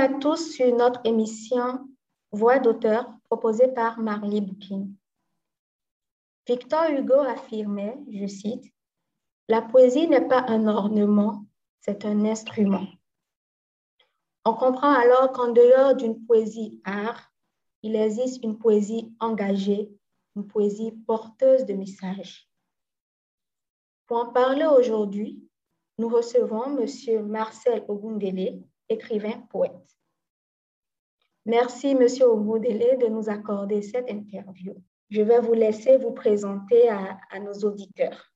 À tous sur notre émission Voix d'auteur proposée par Marley Boukin. Victor Hugo affirmait, je cite, La poésie n'est pas un ornement, c'est un instrument. On comprend alors qu'en dehors d'une poésie art, il existe une poésie engagée, une poésie porteuse de messages. Pour en parler aujourd'hui, nous recevons M. Marcel Ogundele, écrivain poète. Merci, M. Ogundele, de nous accorder cette interview. Je vais vous laisser vous présenter à, nos auditeurs.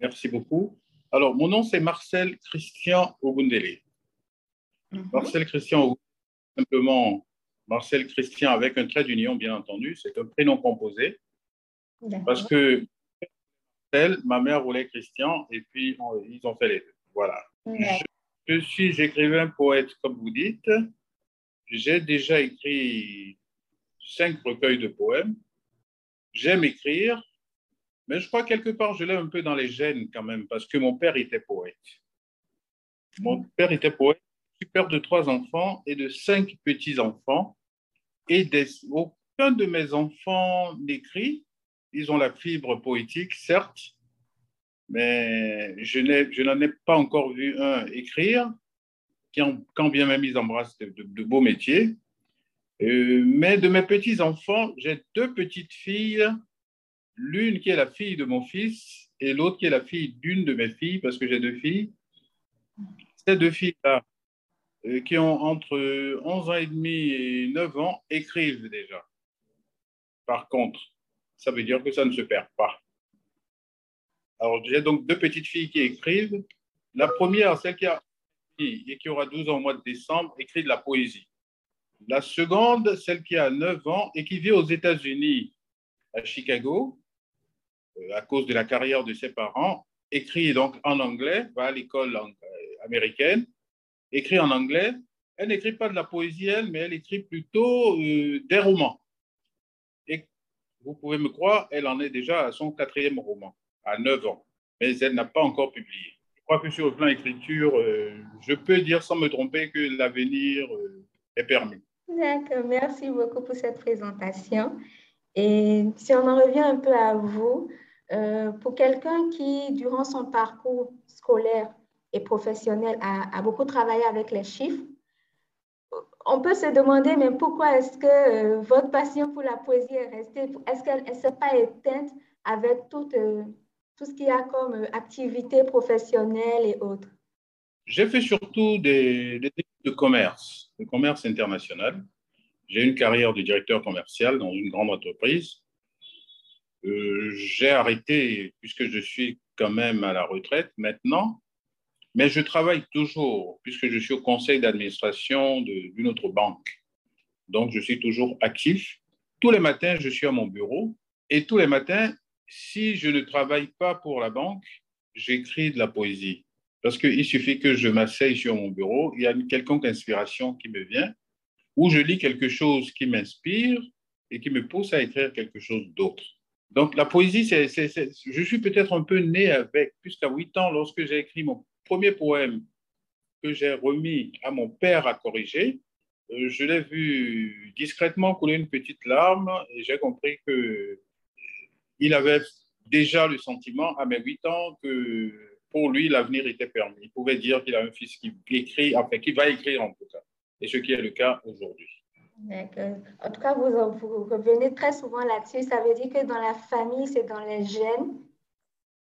Merci beaucoup. Alors, mon nom, c'est Marcel Christian Ogundele. Mhm. Marcel Christian, simplement Marcel Christian avec un trait d'union, bien entendu. C'est un prénom composé. Parce que ma mère voulait Christian, et puis ils ont fait les deux. Voilà. Je, suis j'écrivain poète, comme vous dites. J'ai déjà écrit cinq recueils de poèmes. J'aime écrire, mais je crois quelque part, je l'ai un peu dans les gènes quand même, parce que mon père était poète. Mon père était poète, je père de trois enfants et de cinq petits-enfants. Et aucun de mes enfants n'écrit, ils ont la fibre poétique, certes, mais je n'en ai, pas encore vu un écrire, quand bien même ils embrassent de, beaux métiers. Euh, mais de mes petits-enfants, j'ai deux petites filles, l'une qui est la fille de mon fils et l'autre qui est la fille d'une de mes filles, parce que j'ai deux filles. Ces deux filles-là, euh, qui ont entre 11 ans et demi et 9 ans, écrivent déjà. Par contre, ça veut dire que ça ne se perd pas. Alors, j'ai donc deux petites filles qui écrivent. La première, celle qui a et qui aura 12 ans au mois de décembre, écrit de la poésie. La seconde, celle qui a 9 ans et qui vit aux États-Unis, à Chicago, euh, à cause de la carrière de ses parents, écrit donc en anglais, va à l'école américaine, écrit en anglais. Elle n'écrit pas de la poésie, elle, mais elle écrit plutôt euh, des romans vous pouvez me croire, elle en est déjà à son quatrième roman, à 9 ans, mais elle n'a pas encore publié. Crois que sur le plan écriture, euh, je peux dire sans me tromper que l'avenir euh, est permis. D'accord, merci beaucoup pour cette présentation. Et si on en revient un peu à vous, euh, pour quelqu'un qui, durant son parcours scolaire et professionnel, a beaucoup travaillé avec les chiffres, on peut se demander, mais pourquoi est-ce que votre passion pour la poésie est restée Est-ce qu'elle ne s'est pas éteinte avec tout, euh, tout ce qu'il y a comme euh, activité professionnelle et autres J'ai fait surtout des, des de commerce, de commerce international. J'ai une carrière de directeur commercial dans une grande entreprise. J'ai arrêté, puisque je suis quand même à la retraite maintenant, mais je travaille toujours, puisque je suis au conseil d'administration d'une autre banque. Donc, je suis toujours actif. Tous les matins, je suis à mon bureau. Et tous les matins, si je ne travaille pas pour la banque, j'écris de la poésie. Parce qu'il suffit que je m'asseye sur mon bureau, il y a une quelconque inspiration qui me vient, ou je lis quelque chose qui m'inspire et qui me pousse à écrire quelque chose d'autre. Donc la poésie, je suis peut-être un peu né avec, puisqu'à 8 ans, lorsque j'ai écrit mon premier poème que j'ai remis à mon père à corriger, euh, je l'ai vu discrètement couler une petite larme et j'ai compris que il avait déjà le sentiment à mes huit ans que pour lui l'avenir était permis. Il pouvait dire qu'il a un fils qui écrit, enfin qui va écrire en tout cas, et ce qui est le cas aujourd'hui. En tout cas, vous, vous revenez très souvent là-dessus. Ça veut dire que dans la famille, c'est dans les gènes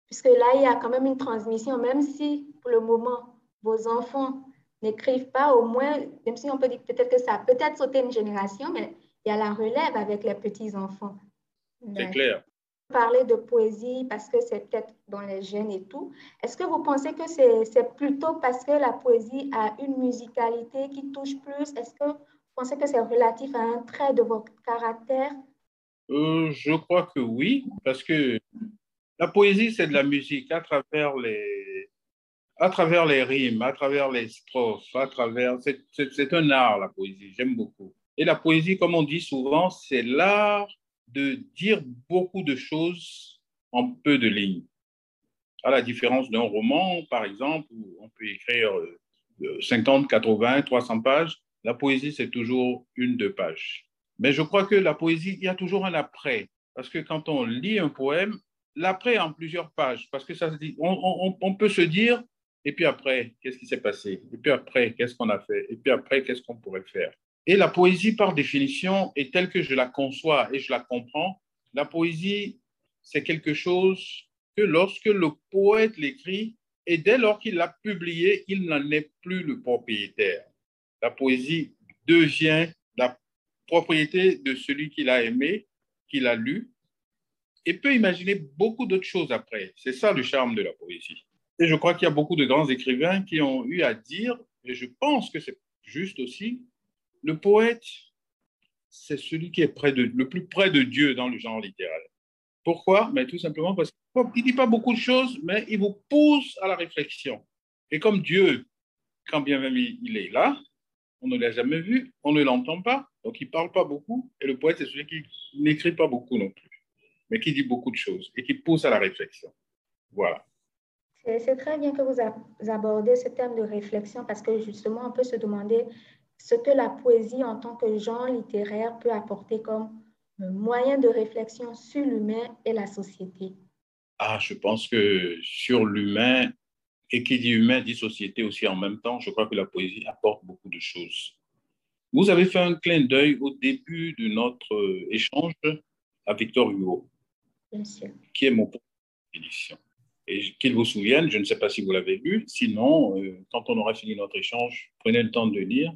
puisque là, il y a quand même une transmission, même si pour le moment, vos enfants n'écrivent pas, au moins, même si on peut dire peut-être que ça a peut-être sauté une génération, mais il y a la relève avec les petits-enfants. C'est clair. Parler de poésie parce que c'est peut-être dans les gènes et tout. Est-ce que vous pensez que c'est plutôt parce que la poésie a une musicalité qui touche plus? Est-ce que vous pensez que c'est relatif à un trait de votre caractère? Euh, je crois que oui, parce que la poésie, c'est de la musique à travers les, à travers les rimes, à travers les strophes, à travers. C'est un art, la poésie. J'aime beaucoup. Et la poésie, comme on dit souvent, c'est l'art de dire beaucoup de choses en peu de lignes. À la différence d'un roman, par exemple, où on peut écrire 50, 80, 300 pages. La poésie, c'est toujours une, deux pages. Mais je crois que la poésie, il y a toujours un après. Parce que quand on lit un poème, l'après en plusieurs pages. Parce que ça se dit, on, on peut se dire, et puis après, qu'est-ce qui s'est passé? Et puis après, qu'est-ce qu'on a fait? Et puis après, qu'est-ce qu'on pourrait faire? Et la poésie, par définition, est telle que je la conçois et je la comprends. La poésie, c'est quelque chose que lorsque le poète l'écrit, et dès lors qu'il l'a publié, il n'en est plus le propriétaire. La poésie devient la propriété de celui qui l'a aimé, qui l'a lu, et peut imaginer beaucoup d'autres choses après. C'est ça le charme de la poésie. Et je crois qu'il y a beaucoup de grands écrivains qui ont eu à dire, et je pense que c'est juste aussi, le poète, c'est celui qui est près de, le plus près de Dieu dans le genre littéraire. Pourquoi? Mais Tout simplement parce qu'il ne dit pas beaucoup de choses, mais il vous pousse à la réflexion. Et comme Dieu, quand bien même il est là, on ne l'a jamais vu, on ne l'entend pas, donc il ne parle pas beaucoup, et le poète, c'est celui qui n'écrit pas beaucoup non plus, mais qui dit beaucoup de choses et qui pousse à la réflexion. Voilà. C'est très bien que vous abordez ce thème de réflexion parce que justement, on peut se demander ce que la poésie en tant que genre littéraire peut apporter comme moyen de réflexion sur l'humain et la société. Ah, je pense que sur l'humain, et qui dit humain dit société aussi en même temps, je crois que la poésie apporte beaucoup de choses. Vous avez fait un clin d'œil au début de notre échange à Victor Hugo, qui est mon édition et qu'il vous souvienne, je ne sais pas si vous l'avez lu, sinon, euh, quand on aura fini notre échange, prenez le temps de lire.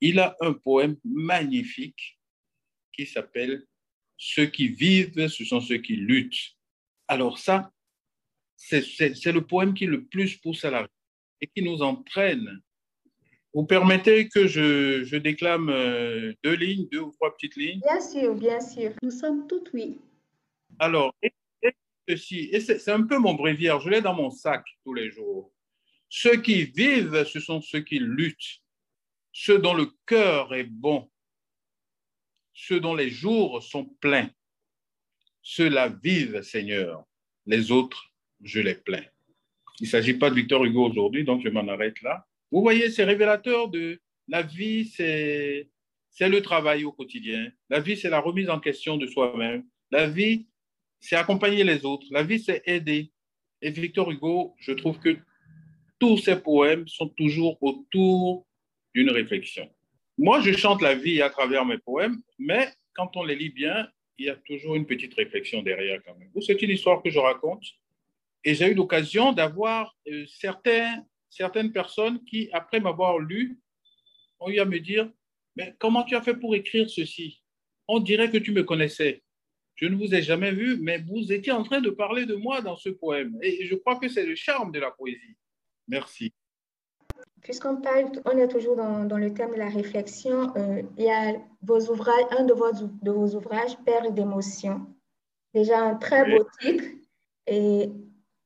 Il a un poème magnifique qui s'appelle Ceux qui vivent, ce sont ceux qui luttent. Alors ça, c'est le poème qui le plus pousse à la et qui nous entraîne. Vous permettez que je, je déclame euh, deux lignes, deux ou trois petites lignes? Bien sûr, bien sûr. Nous sommes tout oui. Alors, et c'est un peu mon bréviaire, je l'ai dans mon sac tous les jours. Ceux qui vivent, ce sont ceux qui luttent, ceux dont le cœur est bon, ceux dont les jours sont pleins. Ceux-là vivent, Seigneur, les autres, je les plains. Il ne s'agit pas de Victor Hugo aujourd'hui, donc je m'en arrête là. Vous voyez, c'est révélateur de la vie, c'est le travail au quotidien. La vie, c'est la remise en question de soi-même. La vie, c'est accompagner les autres. La vie, c'est aider. Et Victor Hugo, je trouve que tous ses poèmes sont toujours autour d'une réflexion. Moi, je chante la vie à travers mes poèmes, mais quand on les lit bien, il y a toujours une petite réflexion derrière quand même. C'est une histoire que je raconte. Et j'ai eu l'occasion d'avoir euh, certaines personnes qui, après m'avoir lu, ont eu à me dire, mais comment tu as fait pour écrire ceci? On dirait que tu me connaissais. Je ne vous ai jamais vu, mais vous étiez en train de parler de moi dans ce poème. Et je crois que c'est le charme de la poésie. Merci. Puisqu'on parle, on est toujours dans, le thème de la réflexion, euh, il y a vos ouvrages, un de vos, de vos ouvrages, Perles d'émotion. Déjà un très beau titre et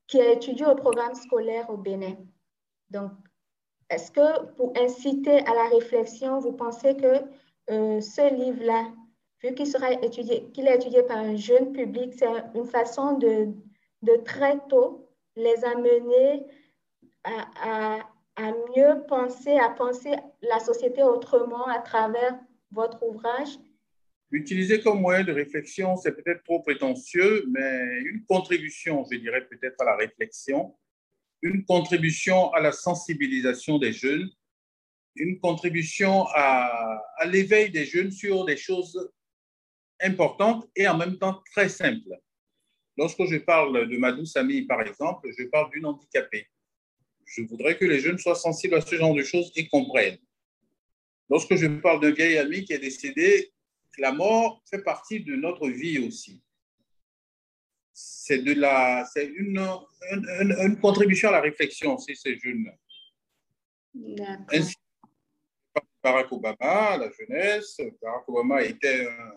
qui a étudié au programme scolaire au Bénin. Donc, est-ce que pour inciter à la réflexion, vous pensez que euh, ce livre-là vu qu'il sera étudié, qu'il est étudié par un jeune public, c'est une façon de, de très tôt les amener à, à, mieux penser, à penser la société autrement à travers votre ouvrage? Utiliser comme moyen de réflexion, c'est peut-être trop prétentieux, mais une contribution, je dirais peut-être à la réflexion, une contribution à la sensibilisation des jeunes, une contribution à, à l'éveil des jeunes sur des choses importante et en même temps très simple. Lorsque je parle de ma douce amie, par exemple, je parle d'une handicapée. Je voudrais que les jeunes soient sensibles à ce genre de choses et comprennent. Lorsque je parle d'un vieil ami qui est décédé, la mort fait partie de notre vie aussi. C'est de la, c'est une, une, une, contribution à la réflexion, c'est ces jeunes. Ainsi, Barack Obama, la jeunesse, Barack Obama était un,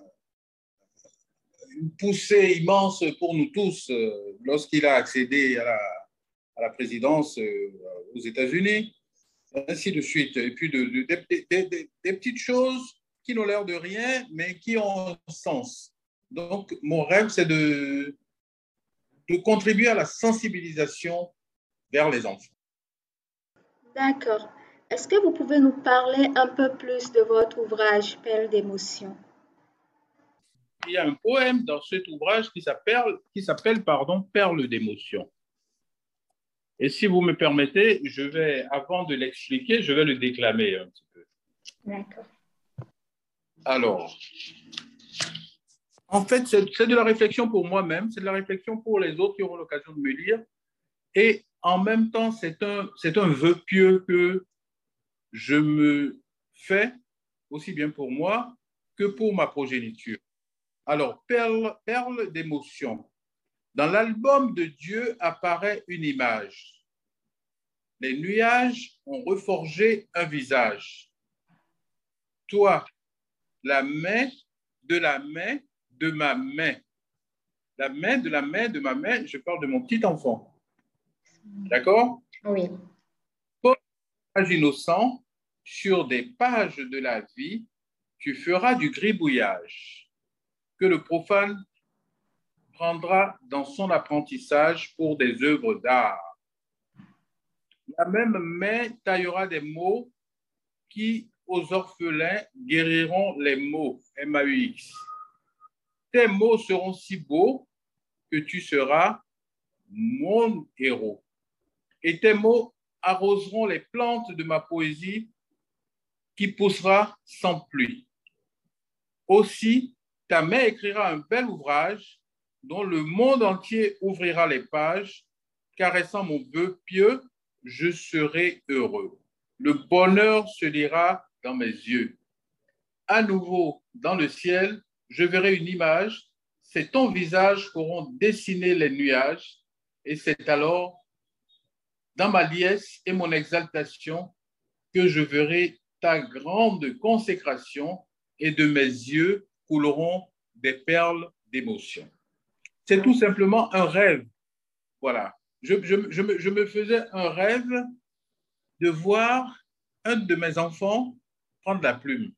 une poussée immense pour nous tous euh, lorsqu'il a accédé à la, à la présidence euh, aux États-Unis, ainsi de suite. Et puis de, des petites choses qui n'ont l'air de rien, mais qui ont un sens. Donc, mon rêve, c'est de, de contribuer à la sensibilisation vers les enfants. D'accord. Est-ce que vous pouvez nous parler un peu plus de votre ouvrage Perle d'émotion? Il y a un poème dans cet ouvrage qui s'appelle, qui s'appelle pardon, Perle d'émotion. Et si vous me permettez, je vais, avant de l'expliquer, je vais le déclamer un petit peu. D'accord. Alors, en fait, c'est de la réflexion pour moi-même, c'est de la réflexion pour les autres qui auront l'occasion de me lire. Et en même temps, c'est un, un vœu pieux que je me fais, aussi bien pour moi que pour ma progéniture. Alors, perle, perle d'émotion. Dans l'album de Dieu apparaît une image. Les nuages ont reforgé un visage. Toi, la main de la main de ma main. La main de la main de ma main, je parle de mon petit enfant. D'accord? Oui. Page innocent, sur des pages de la vie, tu feras du gribouillage que le profane prendra dans son apprentissage pour des œuvres d'art. La même main taillera des mots qui, aux orphelins, guériront les mots, M-A-U-X. Tes mots seront si beaux que tu seras mon héros. Et tes mots arroseront les plantes de ma poésie qui poussera sans pluie. Aussi, ta main écrira un bel ouvrage dont le monde entier ouvrira les pages, caressant mon vœu pieux, je serai heureux. Le bonheur se lira dans mes yeux. À nouveau, dans le ciel, je verrai une image, c'est ton visage qu'auront dessiné les nuages, et c'est alors, dans ma liesse et mon exaltation, que je verrai ta grande consécration, et de mes yeux couleront des perles d'émotion. C'est tout simplement un rêve. Voilà. Je, je, me, je, me, faisais un rêve de voir un de mes enfants prendre la plume.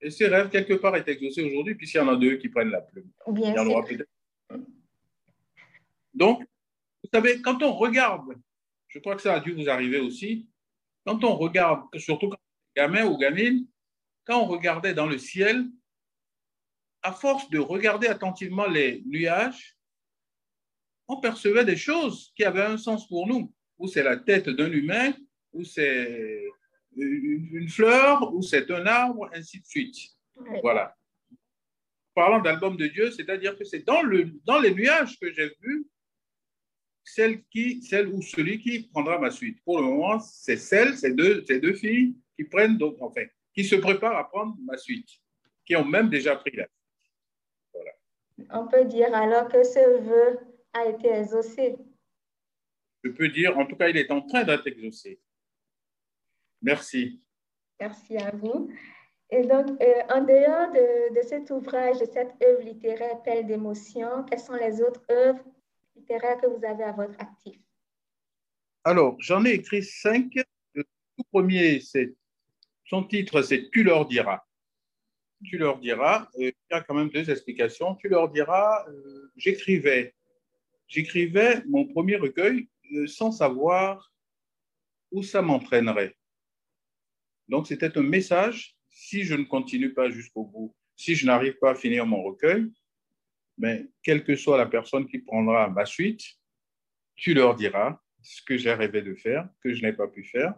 Et ce rêve, quelque part, est exaucé aujourd'hui, puisqu'il y en a deux qui prennent la plume. Bien Donc, vous savez, quand on regarde, je crois que ça a dû vous arriver aussi, quand on regarde, surtout quand on est gamin ou gamine, quand on regardait dans le ciel, à force de regarder attentivement les nuages, on percevait des choses qui avaient un sens pour nous, ou c'est la tête d'un humain, ou c'est une fleur ou c'est un arbre, ainsi de suite. Voilà. Parlant d'album de Dieu, c'est-à-dire que c'est dans, le, dans les nuages que j'ai vu celle, qui, celle ou celui qui prendra ma suite. Pour le moment, c'est celle, ces deux, ces deux filles qui prennent, donc, enfin, qui se préparent à prendre ma suite, qui ont même déjà pris la suite. Voilà. On peut dire alors que ce vœu a été exaucé. Je peux dire, en tout cas, il est en train d'être exaucé. Merci. Merci à vous. Et donc, euh, en dehors de, de, cet ouvrage, de cette œuvre littéraire Pelle d'émotion, quelles sont les autres œuvres littéraires que vous avez à votre actif? Alors, j'en ai écrit cinq. Le tout premier, c'est son titre, c'est Tu leur diras. Tu leur diras. Euh, il y a quand même deux explications. Tu leur diras, euh, j'écrivais. J'écrivais mon premier recueil sans savoir où ça m'entraînerait. Donc, c'était un message, si je ne continue pas jusqu'au bout, si je n'arrive pas à finir mon recueil, mais quelle que soit la personne qui prendra ma suite, tu leur diras ce que j'ai rêvé de faire, que je n'ai pas pu faire,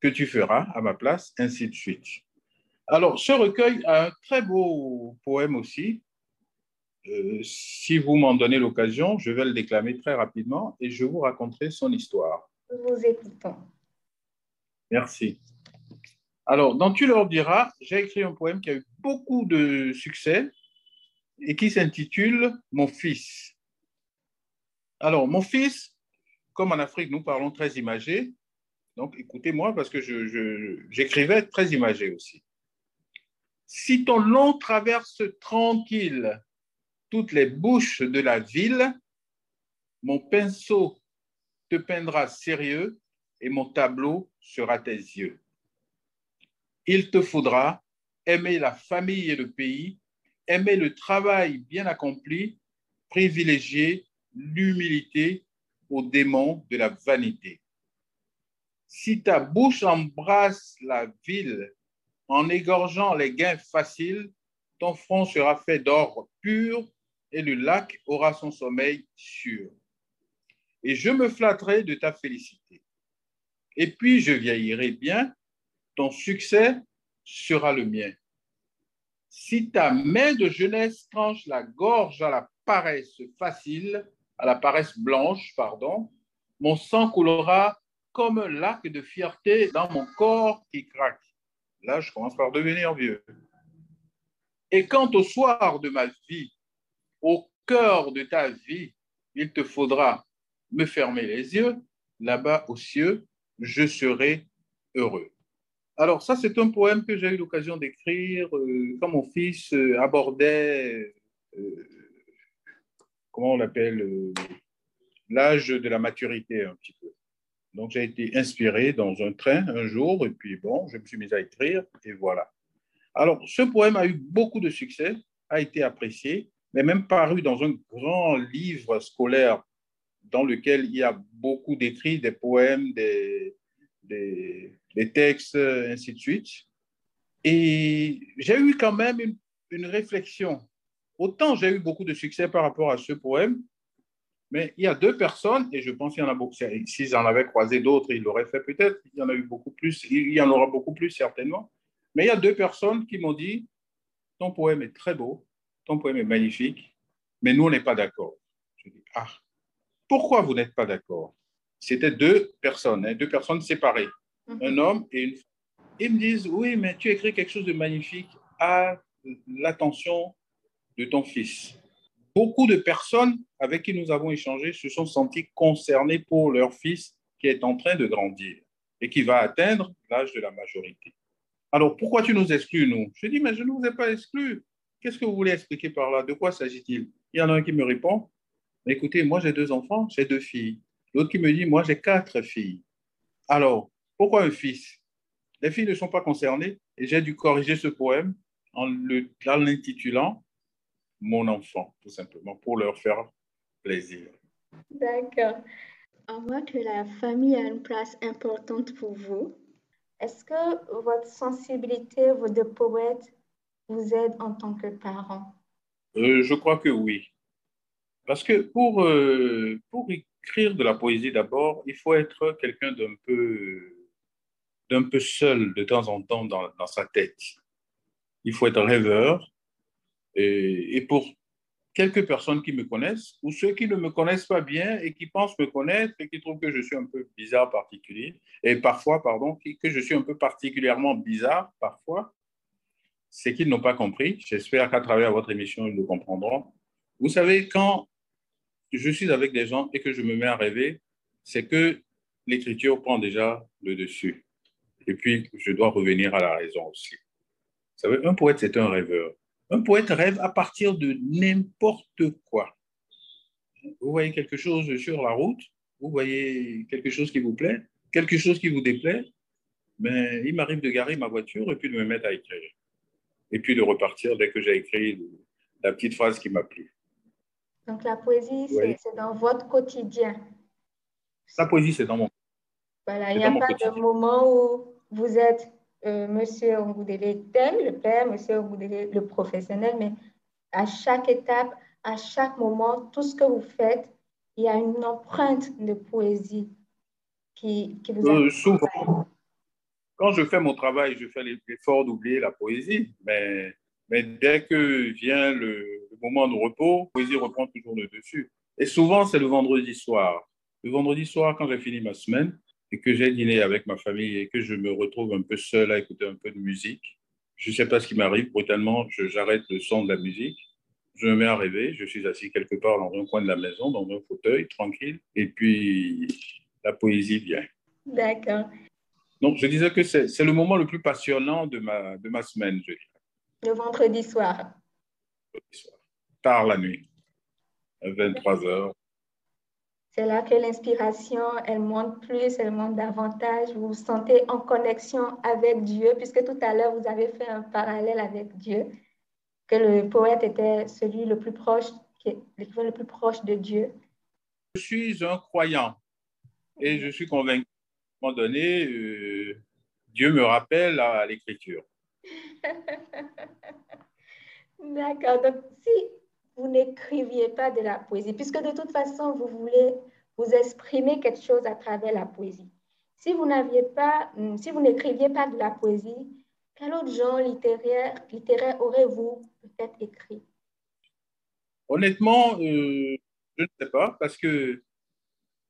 que tu feras à ma place, ainsi de suite. Alors, ce recueil a un très beau poème aussi. Euh, si vous m'en donnez l'occasion, je vais le déclamer très rapidement et je vous raconterai son histoire. Nous vous écoutons. Merci. Alors, dans Tu leur diras, j'ai écrit un poème qui a eu beaucoup de succès et qui s'intitule Mon fils. Alors, mon fils, comme en Afrique, nous parlons très imagé, donc écoutez-moi parce que j'écrivais très imagé aussi. Si ton long traverse tranquille toutes les bouches de la ville, mon pinceau te peindra sérieux et mon tableau sera tes yeux il te faudra aimer la famille et le pays, aimer le travail bien accompli, privilégier l'humilité au démon de la vanité. Si ta bouche embrasse la ville en égorgeant les gains faciles, ton front sera fait d'or pur et le lac aura son sommeil sûr. Et je me flatterai de ta félicité. Et puis je vieillirai bien, ton succès sera le mien. Si ta main de jeunesse tranche la gorge à la paresse facile, à la paresse blanche, pardon, mon sang coulera comme un lac de fierté dans mon corps qui craque. Là, je commence par devenir vieux. Et quant au soir de ma vie, au cœur de ta vie, il te faudra me fermer les yeux. Là-bas aux cieux, je serai heureux. Alors ça, c'est un poème que j'ai eu l'occasion d'écrire euh, quand mon fils euh, abordait, euh, comment on l'appelle, l'âge de la maturité un petit peu. Donc j'ai été inspiré dans un train un jour, et puis bon, je me suis mis à écrire, et voilà. Alors ce poème a eu beaucoup de succès, a été apprécié, mais même paru dans un grand livre scolaire dans lequel il y a beaucoup d'écrits, des poèmes, des, des, textes, ainsi de suite. Et j'ai eu quand même une, une réflexion. Autant j'ai eu beaucoup de succès par rapport à ce poème, mais il y a deux personnes, et je pense qu'il y en a beaucoup, s'ils en avaient croisé d'autres, ils l'auraient fait peut-être, il y en a eu beaucoup plus, il y en aura beaucoup plus certainement, mais il y a deux personnes qui m'ont dit, ton poème est très beau, ton poème est magnifique, mais nous, on n'est pas d'accord. Je dis, ah, pourquoi vous n'êtes pas d'accord? C'était deux personnes, hein, deux personnes séparées, mhm. un homme et une femme. Ils me disent, oui, mais tu écris quelque chose de magnifique à l'attention de ton fils. Beaucoup de personnes avec qui nous avons échangé se sont senties concernées pour leur fils qui est en train de grandir et qui va atteindre l'âge de la majorité. Alors, pourquoi tu nous exclus, nous? Je dis, mais je ne vous ai pas exclus. Qu'est-ce que vous voulez expliquer par là? De quoi s'agit-il? Il y en a un qui me répond, écoutez, moi j'ai deux enfants, j'ai deux filles. L'autre qui me dit, moi j'ai quatre filles. Alors, pourquoi un fils? Les filles ne sont pas concernées et j'ai dû corriger ce poème en l'intitulant Mon enfant, tout simplement, pour leur faire plaisir. D'accord. À moins que la famille a une place importante pour vous, est-ce que votre sensibilité, de poète, vous aide en tant que parent? Euh, Je crois que oui. Parce que pour, euh, pour écrire de la poésie d'abord, il faut être quelqu'un d'un peu, d'un peu seul de temps en temps dans, dans sa tête. Il faut être rêveur. Et, et, pour quelques personnes qui me connaissent, ou ceux qui ne me connaissent pas bien et qui pensent me connaître et qui trouvent que je suis un peu bizarre, particulier, et parfois, pardon, que je suis un peu particulièrement bizarre, parfois, c'est qu'ils n'ont pas compris. J'espère qu'à travers votre émission, ils le comprendront. Vous savez, quand je suis avec des gens et que je me mets à rêver, c'est que l'écriture prend déjà le dessus. Et puis, je dois revenir à la raison aussi. Vous savez, un poète, c'est un rêveur. Un poète rêve à partir de n'importe quoi. Vous voyez quelque chose sur la route, vous voyez quelque chose qui vous plaît, quelque chose qui vous déplaît, mais il m'arrive de garer ma voiture et puis de me mettre à écrire. Et puis de repartir dès que j'ai écrit la petite phrase qui m'a plu. Donc la poésie, c'est dans votre quotidien. La poésie, c'est dans mon Voilà, il n'y a pas de moment où vous êtes euh, Monsieur Ongoudélé thème, le père, Monsieur Ongoudélé le professionnel, mais à chaque étape, à chaque moment, tout ce que vous faites, il y a une empreinte de poésie qui, qui vous euh, Souvent, quand je fais mon travail, je fais l'effort d'oublier la poésie, mais, dès que vient le, moment de repos, la poésie reprend toujours le dessus. Et souvent, c'est le vendredi soir. Le vendredi soir, quand j'ai fini ma semaine et que j'ai dîné avec ma famille et que je me retrouve un peu seul à écouter un peu de musique, je ne sais pas ce qui m'arrive, brutalement, j'arrête le son de la musique, je me mets à rêver, je suis assis quelque part dans un coin de la maison, dans un fauteuil, tranquille, et puis la poésie vient. D'accord. Donc, je disais que c'est le moment le plus passionnant de ma, de ma semaine, je dirais. Le vendredi soir. Tard la nuit, à 23 heures. C'est là que l'inspiration, elle monte plus, elle monte davantage. Vous vous sentez en connexion avec Dieu, puisque tout à l'heure, vous avez fait un parallèle avec Dieu, que le poète était celui le plus proche, l'écrivain le plus proche de Dieu. Je suis un croyant et je suis convaincu moment donné, euh, Dieu me rappelle à, l'écriture. D'accord. Donc, si vous n'écriviez pas de la poésie, puisque de toute façon, vous voulez vous exprimer quelque chose à travers la poésie. Si vous n'aviez pas, hmm, si vous n'écriviez pas de la poésie, quel autre genre littéraire, littéraire aurez-vous peut-être écrit? Honnêtement, euh, je ne sais pas, parce que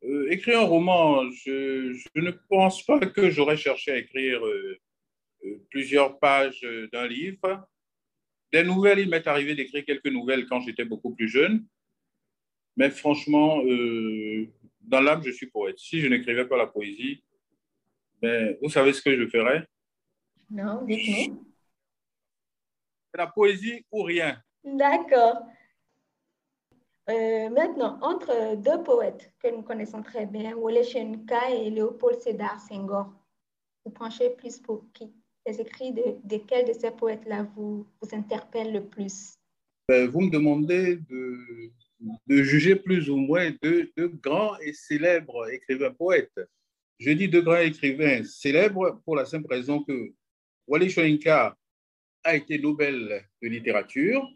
euh, écrire un roman, je, ne pense pas que j'aurais cherché à écrire euh, plusieurs pages d'un livre. Des nouvelles, il m'est arrivé d'écrire quelques nouvelles quand j'étais beaucoup plus jeune. Mais franchement, dans l'âme, je suis poète. Si je n'écrivais pas la poésie, ben, vous savez ce que je ferais? Non, dites-nous. La poésie ou rien. D'accord. Euh, maintenant, entre deux poètes que nous connaissons très bien, Wole Shenka et Léopold Sédar Senghor, vous penchez plus pour qui? Les écrits de, de quel de ces poètes-là vous, vous interpellent le plus? Ben, Vous me demandez de, de juger plus ou moins deux, grands et célèbres écrivains poètes. Je dis deux grands écrivains célèbres pour la simple raison que Wally Shoinka a été Nobel de littérature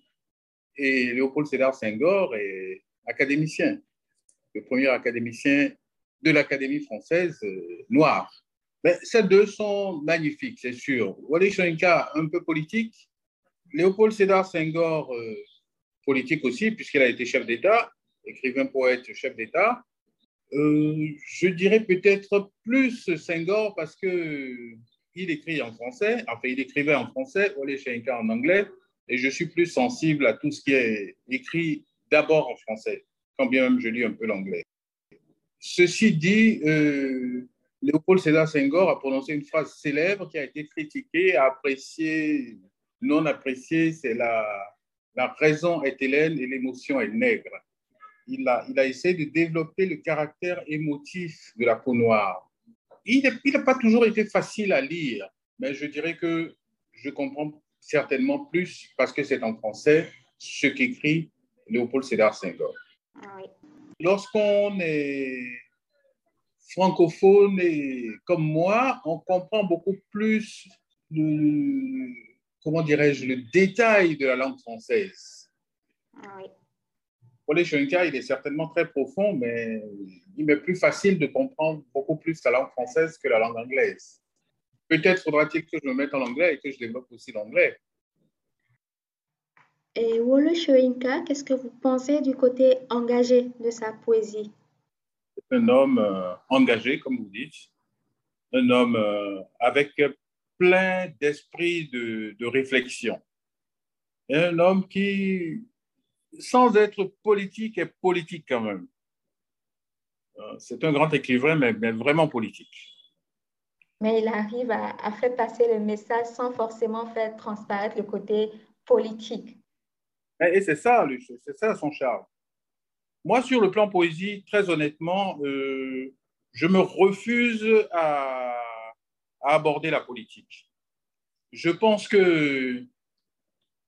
et Léopold Sédar Senghor est académicien, le premier académicien de l'Académie française euh, noire. Mais ces deux sont magnifiques, c'est sûr. Wally un peu politique, Léopold Sédar Senghor, euh, politique aussi, puisqu'il a été chef d'État, écrivain, poète, chef d'État. Euh, je dirais peut-être plus Senghor parce que il écrit en français, enfin il écrivait en français, Shenka en anglais, et je suis plus sensible à tout ce qui est écrit d'abord en français, quand bien même je lis un peu l'anglais. Ceci dit, euh, Léopold Sédar Senghor a prononcé une phrase célèbre qui a été critiquée, appréciée, non appréciée, c'est la, la raison est hélène et l'émotion est nègre. Il a, il a essayé de développer le caractère émotif de la peau noire. Il n'a pas toujours été facile à lire, mais je dirais que je comprends certainement plus, parce que c'est en français, ce qu'écrit Léopold Sédar Senghor. Ah Lorsqu'on est francophone et comme moi, on comprend beaucoup plus le, comment dirais-je, le détail de la langue française. Ah oui. Pour les Shunka, il est certainement très profond, mais il m'est plus facile de comprendre beaucoup plus la langue française que la langue anglaise. Peut-être faudra-t-il que je me mette en anglais et que je développe aussi l'anglais. Et Wole Shoinka, qu'est-ce que vous pensez du côté engagé de sa poésie? C'est un homme euh, engagé, comme vous dites, un homme euh, avec plein d'esprit de, de, réflexion. Un homme qui, sans être politique, est politique quand même. Euh, c'est un grand écrivain, mais, vraiment politique. Mais il arrive à, à, faire passer le message sans forcément faire transparaître le côté politique. Et, c'est ça, c'est ça son charme. Moi, sur le plan poésie, très honnêtement, euh, je me refuse à aborder la politique. Je pense que,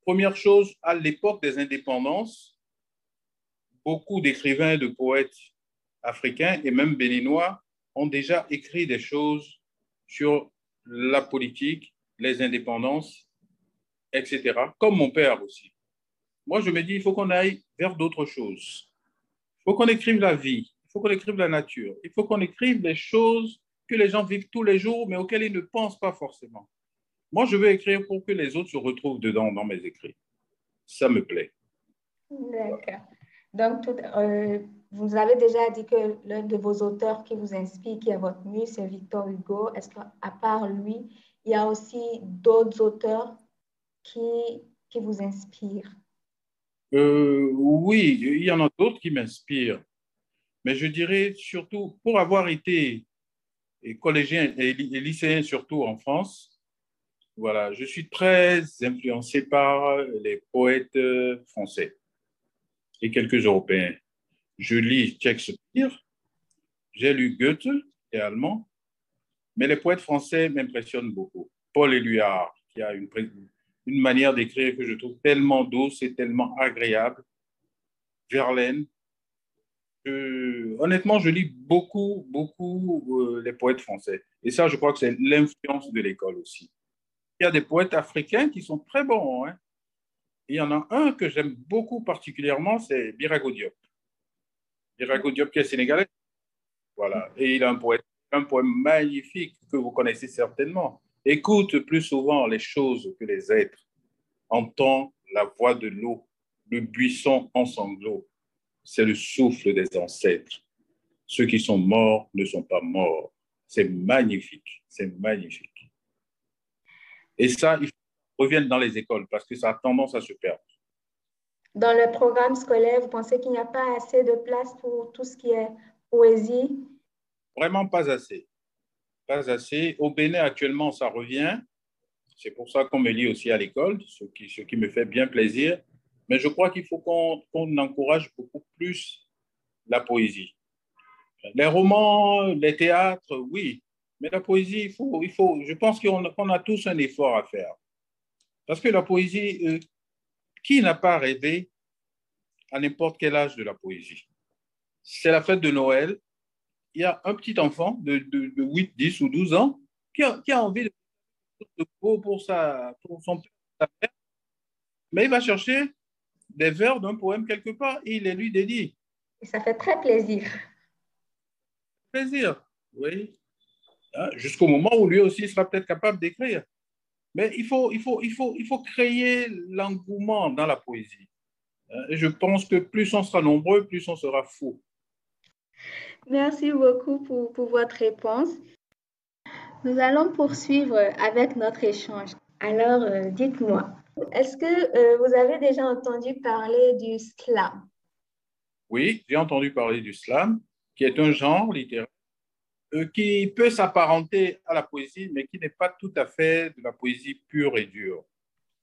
première chose, à l'époque des indépendances, beaucoup d'écrivains et de poètes africains et même béninois ont déjà écrit des choses sur la politique, les indépendances, etc., comme mon père aussi. Moi, je me dis, il faut qu'on aille vers d'autres choses. Il faut qu'on écrive la vie, il faut qu'on écrive la nature, il faut qu'on écrive des choses que les gens vivent tous les jours, mais auxquels ils ne pensent pas forcément. Moi, je veux écrire pour que les autres se retrouvent dedans dans mes écrits. Ça me plaît. D'accord. Donc, euh, vous avez déjà dit que l'un de vos auteurs qui vous inspire, qui est votre muse, c'est Victor Hugo. Est-ce qu'à part lui, il y a aussi d'autres auteurs qui, qui vous inspirent? Euh, Oui, il y en a d'autres qui m'inspirent. Mais je dirais surtout, pour avoir été et collégiens et lycéens surtout en France. Voilà, je suis très influencé par les poètes français et quelques Européens. Je lis Shakespeare, j'ai lu Goethe et allemand, mais les poètes français m'impressionnent beaucoup. Paul Éluard, qui a une, une manière d'écrire que je trouve tellement douce et tellement agréable. Verlaine, honnêtement, je lis beaucoup, beaucoup euh, les poètes français. Et ça, je crois que c'est l'influence de l'école aussi. Il y a des poètes africains qui sont très bons. Hein. Il y en a un que j'aime beaucoup particulièrement, c'est Birago Diop. Birago Diop sénégalais. Voilà. Et il a un poème magnifique que vous connaissez certainement. Écoute plus souvent les choses que les êtres. Entends la voix de l'eau, le buisson en sanglots. C'est le souffle des ancêtres. Ceux qui sont morts ne sont pas morts. C'est magnifique, c'est magnifique. Et ça, il faut reviennent dans les écoles parce que ça a tendance à se perdre. Dans le programme scolaire, vous pensez qu'il n'y a pas assez de place pour tout ce qui est poésie? Vraiment pas assez. Pas assez. Au Bénin, actuellement, ça revient. C'est pour ça qu'on me lit aussi à l'école, ce qui, ce qui me fait bien plaisir. Mais je crois qu'il faut qu'on encourage beaucoup plus la poésie. Les romans, les théâtres, oui. Mais la poésie, il faut, il faut, je pense qu'on a tous un effort à faire. Parce que la poésie, euh, qui n'a pas rêvé à n'importe quel âge de la poésie? C'est la fête de Noël. Il y a un petit enfant de, 8, 10 ou 12 ans qui a, envie de beau pour, sa, pour son père, mais il va chercher des vers d'un poème quelque part et il les lui dédie. Et ça fait très plaisir. Plaisir, oui. Hein, jusqu'au moment où lui aussi sera peut-être capable d'écrire. Mais il faut, il faut, il faut, il faut créer l'engouement dans la poésie. Et je pense que plus on sera nombreux, plus on sera fou. Merci beaucoup pour, pour votre réponse. Nous allons poursuivre avec notre échange. Alors, euh, dites-moi, est-ce que euh, vous avez déjà entendu parler du slam? Oui, j'ai entendu parler du slam, qui est un genre littéraire euh, qui peut s'apparenter à la poésie, mais qui n'est pas tout à fait de la poésie pure et dure.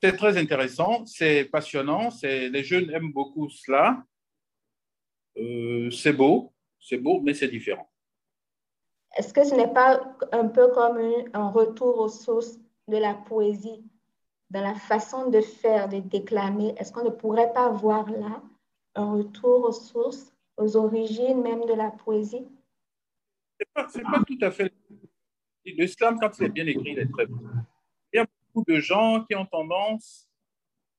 C'est très intéressant, c'est passionnant, les jeunes aiment beaucoup cela. Euh, c'est beau, c'est beau, mais c'est différent. Est-ce que ce n'est pas un peu comme un retour aux sources de la poésie, dans la façon de faire, de déclamer? Est-ce qu'on ne pourrait pas voir là un retour aux sources, aux origines même de la poésie? C'est pas, pas tout à fait. Le slam, quand c'est bien écrit, il est très bon. Il y a beaucoup de gens qui ont tendance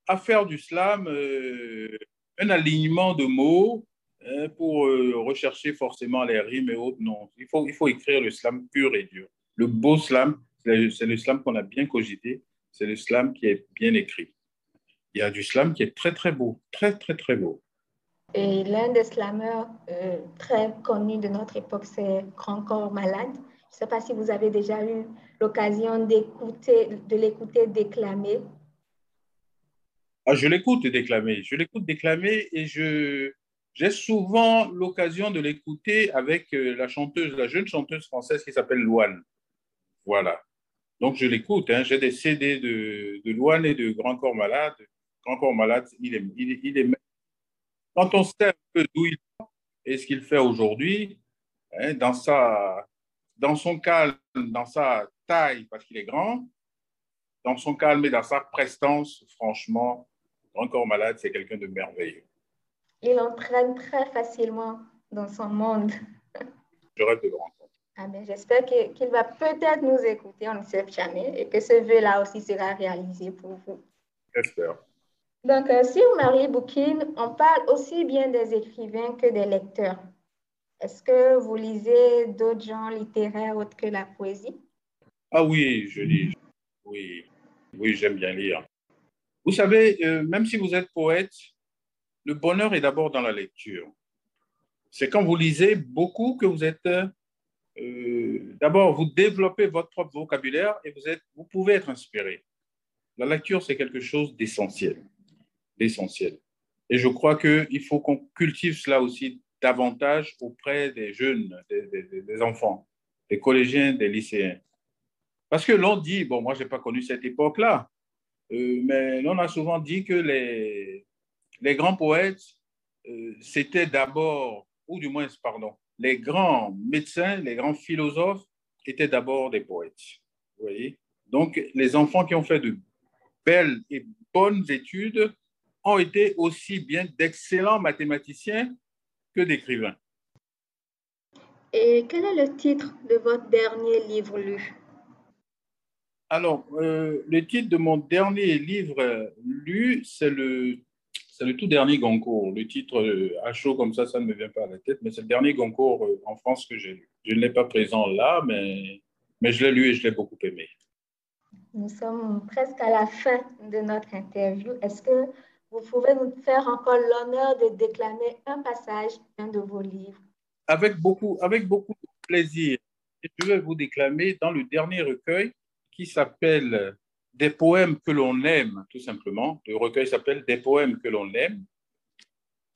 à faire du slam euh, un alignement de mots hein, pour euh, rechercher forcément les rimes et autres. Non, il faut, il faut écrire le slam pur et dur. Le beau slam, c'est le slam qu'on a bien cogité, c'est le slam qui est bien écrit. Il y a du slam qui est très, très beau, très, très, très beau. Et l'un des slameurs euh, très connus de notre époque, c'est Grand Corps Malade. Je ne sais pas si vous avez déjà eu l'occasion d'écouter, de l'écouter déclamer. Ah, je l'écoute déclamer. Je l'écoute déclamer et je, j'ai souvent l'occasion de l'écouter avec euh, la chanteuse, la jeune chanteuse française qui s'appelle Louane. Voilà. Donc je l'écoute. Hein. J'ai des CD de, de Louane et de Grand Corps Malade. Grand Corps Malade, il est, il il est quand on sait un peu d'où il est et ce qu'il fait aujourd'hui, hein, dans, dans son calme, dans sa taille, parce qu'il est grand, dans son calme et dans sa prestance, franchement, encore malade, c'est quelqu'un de merveilleux. Il entraîne très facilement dans son monde. Je rêve de le rencontrer. Ah ben, J'espère qu'il va peut-être nous écouter, on ne sait jamais, et que ce vœu-là aussi sera réalisé pour vous. J'espère. Donc, euh, sur Marie Boukine, on parle aussi bien des écrivains que des lecteurs. Est-ce que vous lisez d'autres genres littéraires autres que la poésie? Ah oui, je lis. Oui, oui, j'aime bien lire. Vous savez, euh, même si vous êtes poète, le bonheur est d'abord dans la lecture. C'est quand vous lisez beaucoup que vous êtes... Euh, d'abord, vous développez votre propre vocabulaire et vous, êtes, vous pouvez être inspiré. La lecture, c'est quelque chose d'essentiel l'essentiel. Et je crois qu'il faut qu'on cultive cela aussi davantage auprès des jeunes, des, enfants, des collégiens, des lycéens. Parce que l'on dit, bon, moi, je n'ai pas connu cette époque-là, euh, mais l'on a souvent dit que les, les grands poètes, euh, c'était d'abord, ou du moins, pardon, les grands médecins, les grands philosophes étaient d'abord des poètes. Vous voyez Donc, les enfants qui ont fait de belles et bonnes études ont été aussi bien d'excellents mathématiciens que d'écrivains. Et quel est le titre de votre dernier livre lu? Alors, euh, le titre de mon dernier livre lu, c'est le, c'est le tout dernier Goncourt. Le titre euh, à chaud comme ça, ça ne me vient pas à la tête, mais c'est le dernier Goncourt euh, en France que j'ai lu. Je ne l'ai pas présent là, mais, mais je l'ai lu et je l'ai beaucoup aimé. Nous sommes presque à la fin de notre interview. Est-ce que vous pouvez nous faire encore l'honneur de déclamer un passage d'un de vos livres avec beaucoup, avec beaucoup de plaisir. Je vais vous déclamer dans le dernier recueil qui s'appelle Des poèmes que l'on aime, tout simplement. Le recueil s'appelle Des poèmes que l'on aime.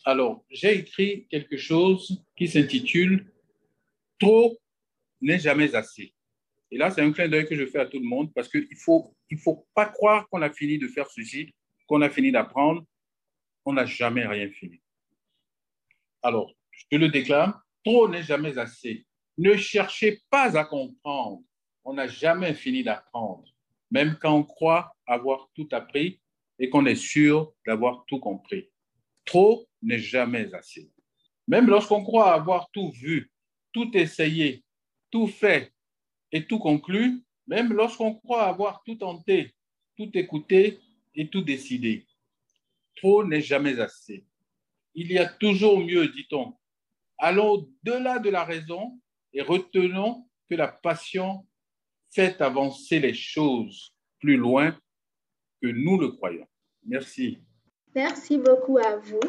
Alors, j'ai écrit quelque chose qui s'intitule Trop n'est jamais assez. Et là, c'est un clin d'œil que je fais à tout le monde parce qu'il ne faut, il faut pas croire qu'on a fini de faire ceci, qu'on a fini d'apprendre. On n'a jamais rien fini. Alors, je le déclame Trop n'est jamais assez. Ne cherchez pas à comprendre. On n'a jamais fini d'apprendre, même quand on croit avoir tout appris et qu'on est sûr d'avoir tout compris. Trop n'est jamais assez. Même lorsqu'on croit avoir tout vu, tout essayé, tout fait et tout conclu, même lorsqu'on croit avoir tout tenté, tout écouté et tout décidé. Trop n'est jamais assez. Il y a toujours mieux, dit-on, Allons au-delà de la raison et retenons que la passion fait avancer les choses plus loin que nous le croyons. Merci. Merci beaucoup à vous.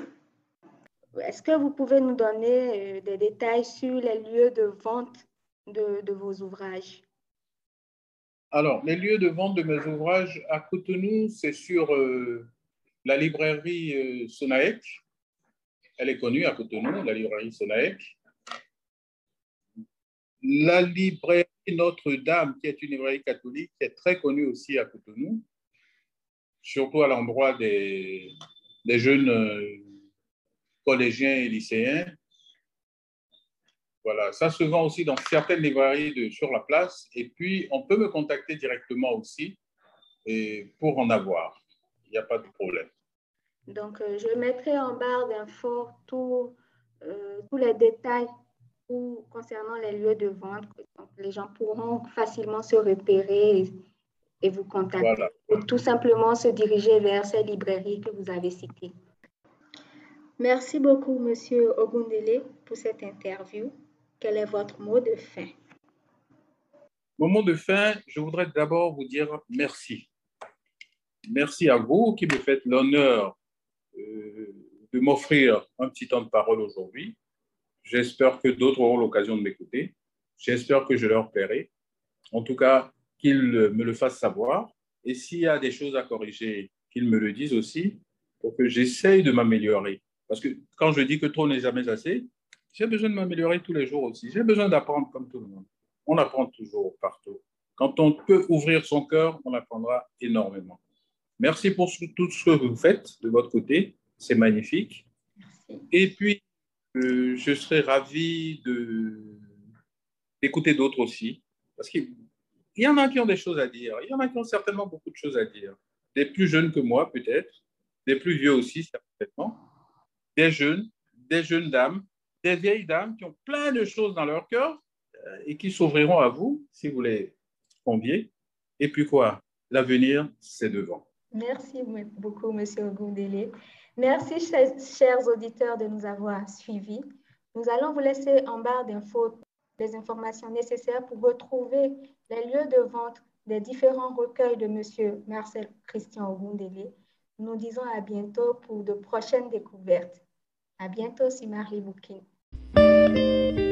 Est-ce que vous pouvez nous donner euh, des détails sur les lieux de vente de, vos ouvrages? Alors, les lieux de vente de mes ouvrages à Cotonou, c'est sur euh, la librairie euh, elle est connue à Cotonou, la librairie Sonaec. La librairie Notre-Dame, qui est une librairie catholique, est très connue aussi à Cotonou, surtout à l'endroit des, jeunes euh, collégiens et lycéens. Voilà, ça se vend aussi dans certaines librairies de, sur la place. Et puis, on peut me contacter directement aussi et pour en avoir. Il n'y a pas de problème. Donc, euh, je mettrai en barre d'infos euh, tous les détails concernant les lieux de vente. Donc, les gens pourront facilement se repérer et, vous contacter. Ou tout simplement se diriger vers ces librairies que vous avez citées. Merci beaucoup, Monsieur Ogundele, pour cette interview. Quel est votre mot de fin? Mon mot de fin, je voudrais d'abord vous dire merci. Merci à vous qui me faites l'honneur euh, de m'offrir un petit temps de parole aujourd'hui. J'espère que d'autres auront l'occasion de m'écouter. J'espère que je leur plairai. En tout cas, qu'ils me le fassent savoir. Et s'il y a des choses à corriger, qu'ils me le disent aussi pour que j'essaye de m'améliorer. Parce que quand je dis que trop n'est jamais assez, j'ai besoin de m'améliorer tous les jours aussi. J'ai besoin d'apprendre comme tout le monde. On apprend toujours partout. Quand on peut ouvrir son cœur, on apprendra énormément. Merci pour tout ce que vous faites de votre côté. C'est magnifique. Et puis, euh, je serais ravi d'écouter d'autres aussi. Parce qu'il y en a qui ont des choses à dire. Il y en a qui ont certainement beaucoup de choses à dire. Des plus jeunes que moi, peut-être. Des plus vieux aussi, certainement. Des jeunes, des jeunes dames, des vieilles dames qui ont plein de choses dans leur cœur euh, et qui s'ouvriront à vous si vous les conviez. Et puis quoi? L'avenir, c'est devant. Merci beaucoup, Monsieur Ogundele. Merci, chers auditeurs, de nous avoir suivis. Nous allons vous laisser en barre d'infos les informations nécessaires pour retrouver les lieux de vente des différents recueils de Monsieur Marcel Christian Ogundele. Nous disons à bientôt pour de prochaines découvertes. À bientôt, Simari Boukin. Música